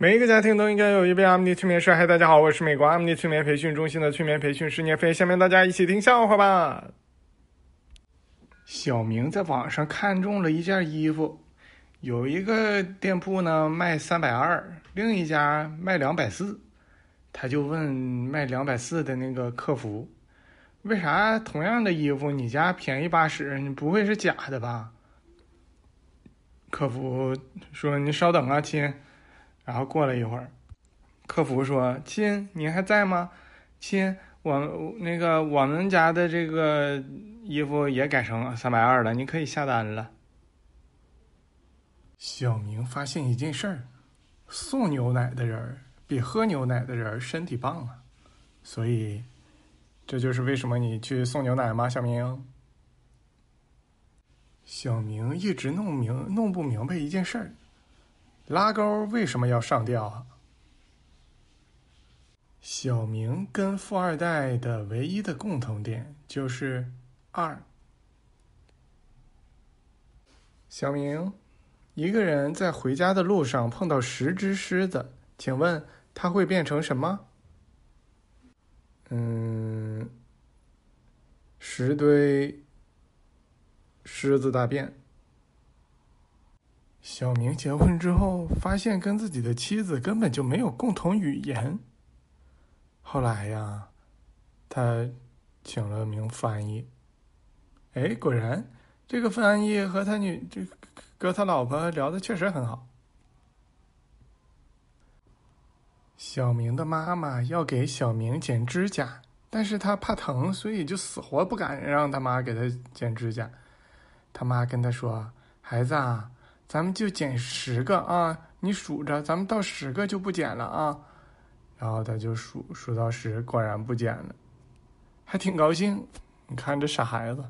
每一个家庭都应该有一位阿姆尼催眠师。嗨，大家好，我是美国阿姆尼催眠培训中心的催眠培训师聂飞。下面大家一起听笑话吧。小明在网上看中了一件衣服，有一个店铺呢卖三百二，另一家卖两百四。他就问卖两百四的那个客服：“为啥同样的衣服你家便宜八十？你不会是假的吧？”客服说：“你稍等啊，亲。”然后过了一会儿，客服说：“亲，您还在吗？亲，我那个我们家的这个衣服也改成三百二了，你可以下单了。”小明发现一件事儿：送牛奶的人比喝牛奶的人身体棒啊！所以，这就是为什么你去送牛奶吗？小明。小明一直弄明弄不明白一件事儿。拉钩为什么要上吊啊？小明跟富二代的唯一的共同点就是二。小明，一个人在回家的路上碰到十只狮子，请问他会变成什么？嗯，十堆狮子大便。小明结婚之后，发现跟自己的妻子根本就没有共同语言。后来呀，他请了名翻译。哎，果然，这个翻译和他女这跟他老婆聊的确实很好。小明的妈妈要给小明剪指甲，但是他怕疼，所以就死活不敢让他妈给他剪指甲。他妈跟他说：“孩子啊。”咱们就减十个啊！你数着，咱们到十个就不减了啊。然后他就数数到十，果然不减了，还挺高兴。你看这傻孩子。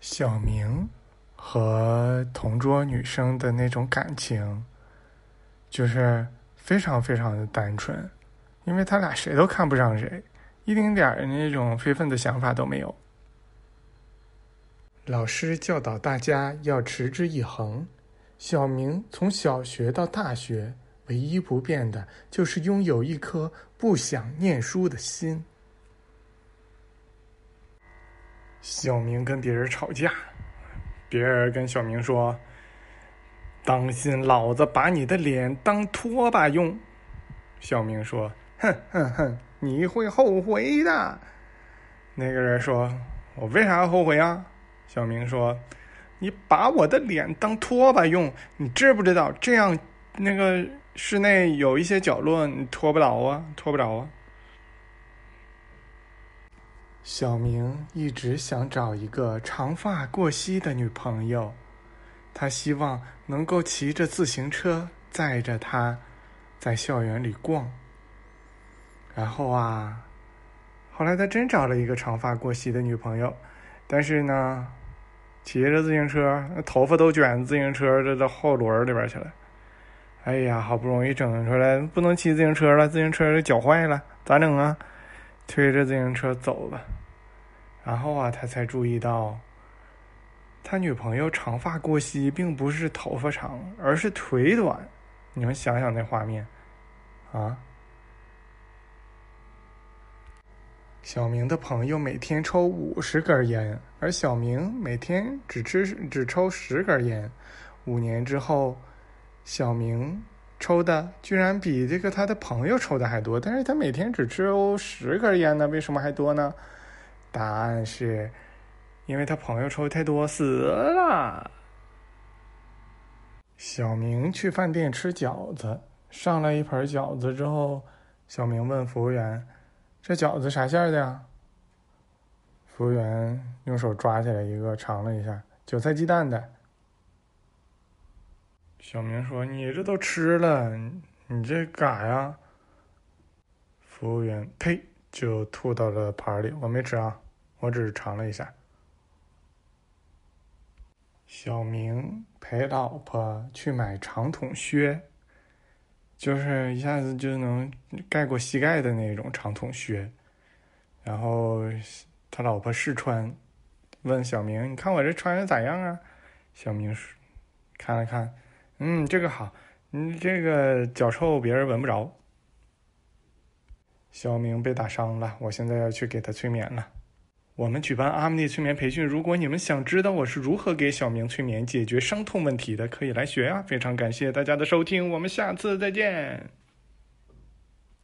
小明和同桌女生的那种感情，就是非常非常的单纯，因为他俩谁都看不上谁，一丁点儿那种非分的想法都没有。老师教导大家要持之以恒。小明从小学到大学，唯一不变的就是拥有一颗不想念书的心。小明跟别人吵架，别人跟小明说：“当心老子把你的脸当拖把用。”小明说：“哼哼哼，你会后悔的。”那个人说：“我为啥要后悔啊？”小明说：“你把我的脸当拖把用，你知不知道这样那个室内有一些角落你拖不着啊，拖不着啊。”小明一直想找一个长发过膝的女朋友，他希望能够骑着自行车载着她，在校园里逛。然后啊，后来他真找了一个长发过膝的女朋友，但是呢。骑着自行车，那头发都卷自行车这这后轮里边去了。哎呀，好不容易整出来，不能骑自行车了，自行车脚坏了，咋整啊？推着自行车走了。然后啊，他才注意到，他女朋友长发过膝，并不是头发长，而是腿短。你们想想那画面，啊？小明的朋友每天抽五十根烟，而小明每天只吃只抽十根烟。五年之后，小明抽的居然比这个他的朋友抽的还多，但是他每天只抽十根烟呢？为什么还多呢？答案是，因为他朋友抽太多死了。小明去饭店吃饺子，上来一盘饺子之后，小明问服务员。这饺子啥馅的呀？服务员用手抓起来一个，尝了一下，韭菜鸡蛋的。小明说：“你这都吃了，你这干啥呀？”服务员呸，就吐到了盘里。我没吃啊，我只是尝了一下。小明陪老婆去买长筒靴。就是一下子就能盖过膝盖的那种长筒靴，然后他老婆试穿，问小明：“你看我这穿的咋样啊？”小明说看了看，嗯，这个好。嗯，这个脚臭别人闻不着。小明被打伤了，我现在要去给他催眠了。我们举办阿姆尼催眠培训，如果你们想知道我是如何给小明催眠解决伤痛问题的，可以来学啊！非常感谢大家的收听，我们下次再见。